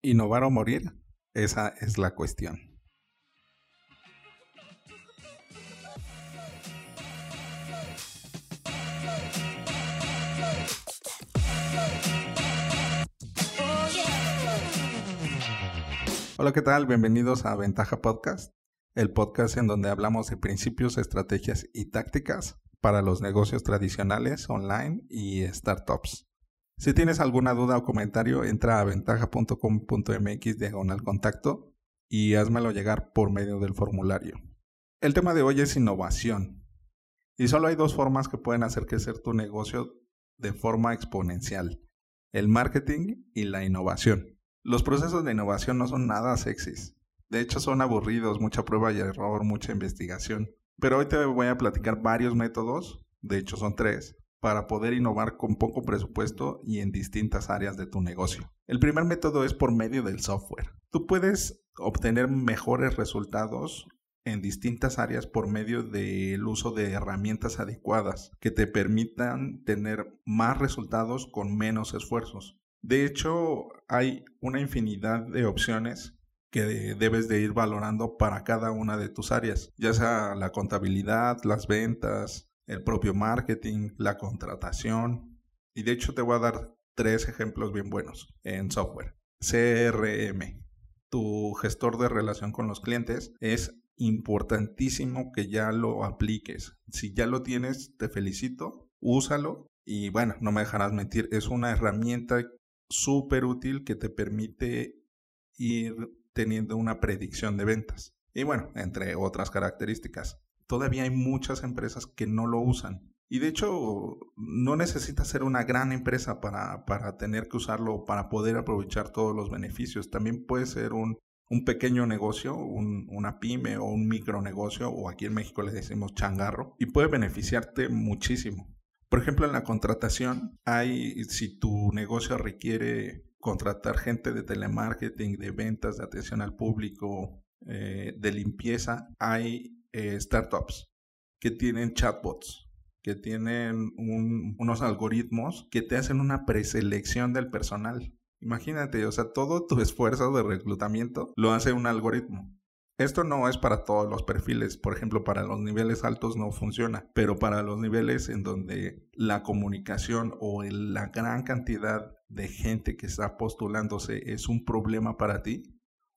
Innovar o morir, esa es la cuestión. Hola, ¿qué tal? Bienvenidos a Ventaja Podcast, el podcast en donde hablamos de principios, estrategias y tácticas para los negocios tradicionales, online y startups. Si tienes alguna duda o comentario, entra a ventaja.com.mx diagonal contacto y házmelo llegar por medio del formulario. El tema de hoy es innovación. Y solo hay dos formas que pueden hacer crecer tu negocio de forma exponencial. El marketing y la innovación. Los procesos de innovación no son nada sexys. De hecho son aburridos, mucha prueba y error, mucha investigación. Pero hoy te voy a platicar varios métodos, de hecho son tres, para poder innovar con poco presupuesto y en distintas áreas de tu negocio. El primer método es por medio del software. Tú puedes obtener mejores resultados en distintas áreas por medio del uso de herramientas adecuadas que te permitan tener más resultados con menos esfuerzos. De hecho, hay una infinidad de opciones que debes de ir valorando para cada una de tus áreas, ya sea la contabilidad, las ventas, el propio marketing, la contratación. Y de hecho te voy a dar tres ejemplos bien buenos en software. CRM, tu gestor de relación con los clientes, es importantísimo que ya lo apliques. Si ya lo tienes, te felicito, úsalo. Y bueno, no me dejarás mentir, es una herramienta súper útil que te permite ir teniendo una predicción de ventas. Y bueno, entre otras características todavía hay muchas empresas que no lo usan. Y de hecho, no necesitas ser una gran empresa para, para tener que usarlo, para poder aprovechar todos los beneficios. También puede ser un, un pequeño negocio, un, una pyme o un micronegocio, o aquí en México le decimos changarro, y puede beneficiarte muchísimo. Por ejemplo, en la contratación, hay, si tu negocio requiere contratar gente de telemarketing, de ventas, de atención al público, eh, de limpieza, hay eh, startups que tienen chatbots, que tienen unos algoritmos que te hacen una preselección del personal. Imagínate, o sea, todo tu esfuerzo de reclutamiento lo hace un algoritmo. Esto no es para todos los perfiles, por ejemplo, para los niveles altos no funciona, pero para los niveles en donde la comunicación o la gran cantidad de gente que está postulándose es un problema para ti,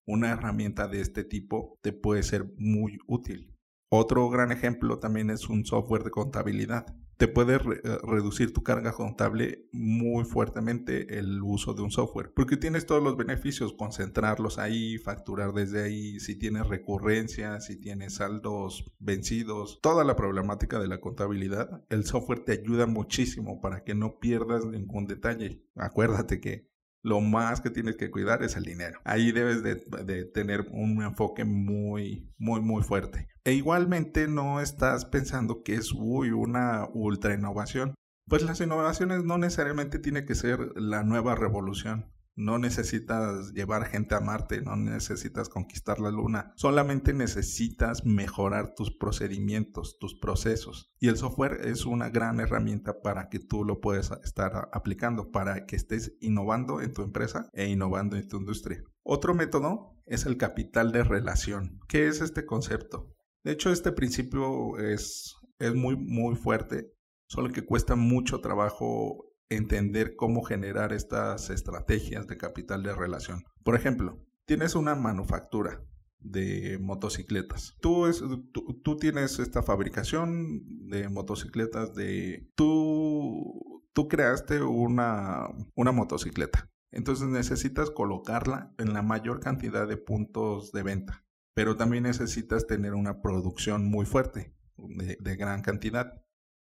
una herramienta de este tipo te puede ser muy útil. Otro gran ejemplo también es un software de contabilidad. Te puede eh, reducir tu carga contable muy fuertemente el uso de un software, porque tienes todos los beneficios, concentrarlos ahí, facturar desde ahí, si tienes recurrencias, si tienes saldos vencidos, toda la problemática de la contabilidad, el software te ayuda muchísimo para que no pierdas ningún detalle. Acuérdate que lo más que tienes que cuidar es el dinero. Ahí debes de, tener un enfoque muy, muy, muy fuerte. E igualmente no estás pensando que es una ultra innovación. Pues las innovaciones no necesariamente tiene que ser la nueva revolución. No necesitas llevar gente a Marte, no necesitas conquistar la Luna, solamente necesitas mejorar tus procedimientos, tus procesos. Y el software es una gran herramienta para que tú lo puedas estar aplicando, para que estés innovando en tu empresa e innovando en tu industria. Otro método es el capital de relación. ¿Qué es este concepto? De hecho, este principio es, es muy, muy fuerte, solo que cuesta mucho trabajo entender cómo generar estas estrategias de capital de relación. Por ejemplo, tienes una manufactura de motocicletas. Tú, tienes esta fabricación de motocicletas de... Tú, tú creaste una, una motocicleta. Entonces necesitas colocarla en la mayor cantidad de puntos de venta. Pero también necesitas tener una producción muy fuerte, de gran cantidad.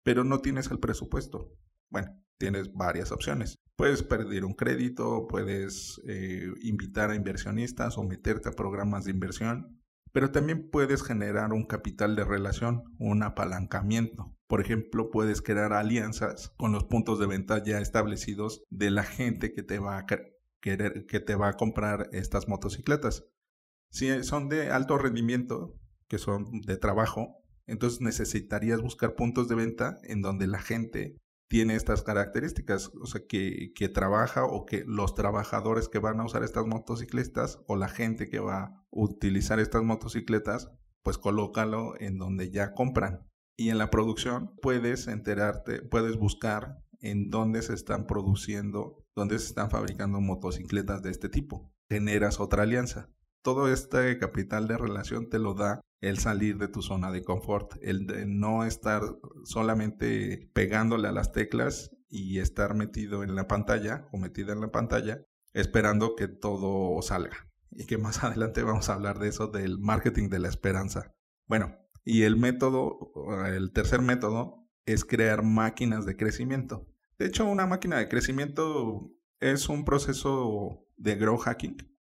Pero no tienes el presupuesto. Bueno, tienes varias opciones. Puedes pedir un crédito, puedes eh, invitar a inversionistas o meterte a programas de inversión, pero también puedes generar un capital de relación, un apalancamiento. Por ejemplo, puedes crear alianzas con los puntos de venta ya establecidos de la gente que te va a querer, que te va a comprar estas motocicletas. Si son de alto rendimiento, que son de trabajo, entonces necesitarías buscar puntos de venta en donde la gente tiene estas características, o sea, que, que, trabaja o que los trabajadores que van a usar estas motocicletas o la gente que va a utilizar estas motocicletas, pues colócalo en donde ya compran. Y en la producción puedes enterarte, puedes buscar en dónde se están produciendo, dónde se están fabricando motocicletas de este tipo. Generas otra alianza. Todo este capital de relación te lo da el salir de tu zona de confort, el de no estar solamente pegándole a las teclas y estar metido en la pantalla o metida en la pantalla esperando que todo salga. Y que más adelante vamos a hablar de eso, del marketing de la esperanza. Bueno, y el método, el tercer método es crear máquinas de crecimiento. De hecho, una máquina de crecimiento es un proceso de grow hacking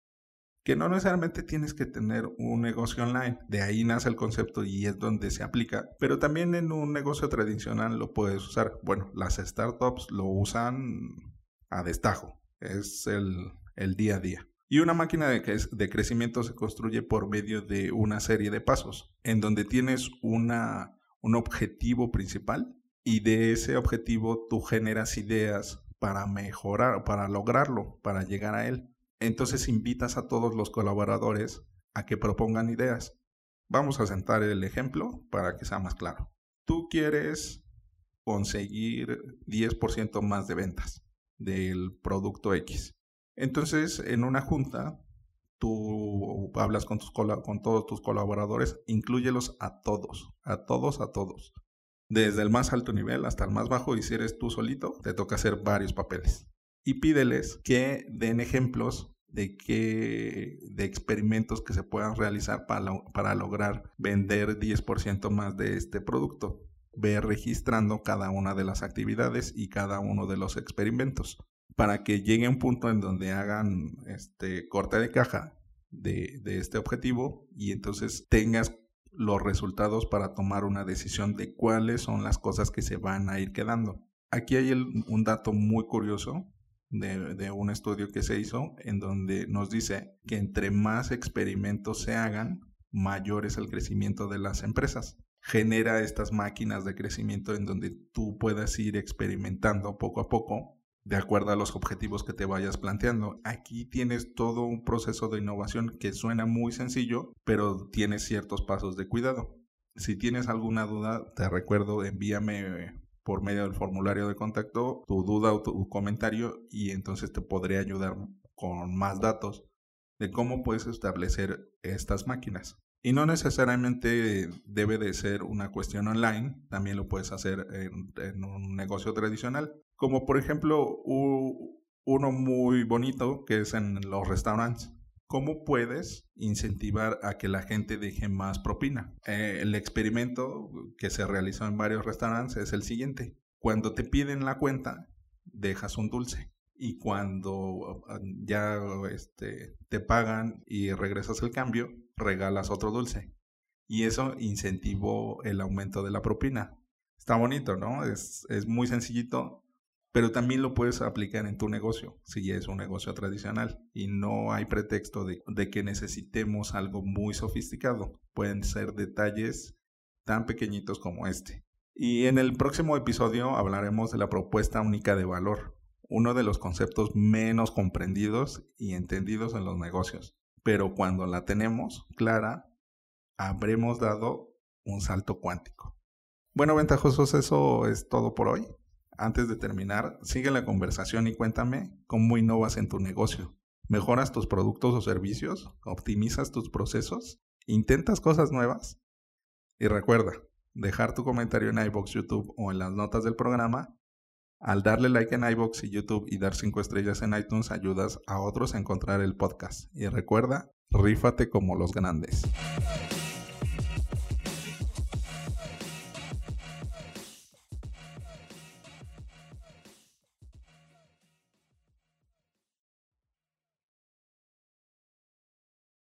que no necesariamente tienes que tener un negocio online. De ahí nace el concepto y es donde se aplica. Pero también en un negocio tradicional lo puedes usar. Bueno, las startups lo usan a destajo. Es el, día a día. Y una máquina de, de, crecimiento se construye por medio de una serie de pasos, en donde tienes una, un objetivo principal y de ese objetivo tú generas ideas para mejorar, para lograrlo, para llegar a él. Entonces invitas a todos los colaboradores a que propongan ideas. Vamos a sentar el ejemplo para que sea más claro. Tú quieres conseguir 10% más de ventas del producto X. Entonces, en una junta, tú hablas con, todos tus colaboradores, incluyelos a todos, a todos, a todos. Desde el más alto nivel hasta el más bajo, y si eres tú solito, te toca hacer varios papeles y pídeles que den ejemplos de de experimentos que se puedan realizar para, para lograr vender 10% más de este producto. Ve registrando cada una de las actividades y cada uno de los experimentos para que llegue un punto en donde hagan este corte de caja de, de este objetivo y entonces tengas los resultados para tomar una decisión de cuáles son las cosas que se van a ir quedando. Aquí hay un dato muy curioso de, un estudio que se hizo en donde nos dice que entre más experimentos se hagan, mayor es el crecimiento de las empresas. Genera estas máquinas de crecimiento en donde tú puedas ir experimentando poco a poco de acuerdo a los objetivos que te vayas planteando. Aquí tienes todo un proceso de innovación que suena muy sencillo, pero tiene ciertos pasos de cuidado. Si tienes alguna duda, te recuerdo, envíame por medio del formulario de contacto tu duda o tu comentario y entonces te podré ayudar con más datos de cómo puedes establecer estas máquinas. Y no necesariamente debe de ser una cuestión online, también lo puedes hacer en, un negocio tradicional, como por ejemplo uno muy bonito que es en los restaurantes. ¿Cómo puedes incentivar a que la gente deje más propina? Eh, el experimento que se realizó en varios restaurantes es el siguiente. Cuando te piden la cuenta, dejas un dulce. Y cuando ah, ya este, te pagan y regresas el cambio, regalas otro dulce. Y eso incentivó el aumento de la propina. Está bonito, ¿no? Es, es muy sencillito, pero también lo puedes aplicar en tu negocio, si es un negocio tradicional. Y no hay pretexto de, que necesitemos algo muy sofisticado. Pueden ser detalles tan pequeñitos como este. Y en el próximo episodio hablaremos de la propuesta única de valor, uno de los conceptos menos comprendidos y entendidos en los negocios. Pero cuando la tenemos clara, habremos dado un salto cuántico. Bueno, ventajosos, eso es todo por hoy. Antes de terminar, sigue la conversación y cuéntame cómo innovas en tu negocio. ¿Mejoras tus productos o servicios? ¿Optimizas tus procesos? ¿Intentas cosas nuevas? Y recuerda, dejar tu comentario en iBox, YouTube o en las notas del programa. Al darle like en iBox y YouTube y dar 5 estrellas en iTunes ayudas a otros a encontrar el podcast. Y recuerda, rífate como los grandes.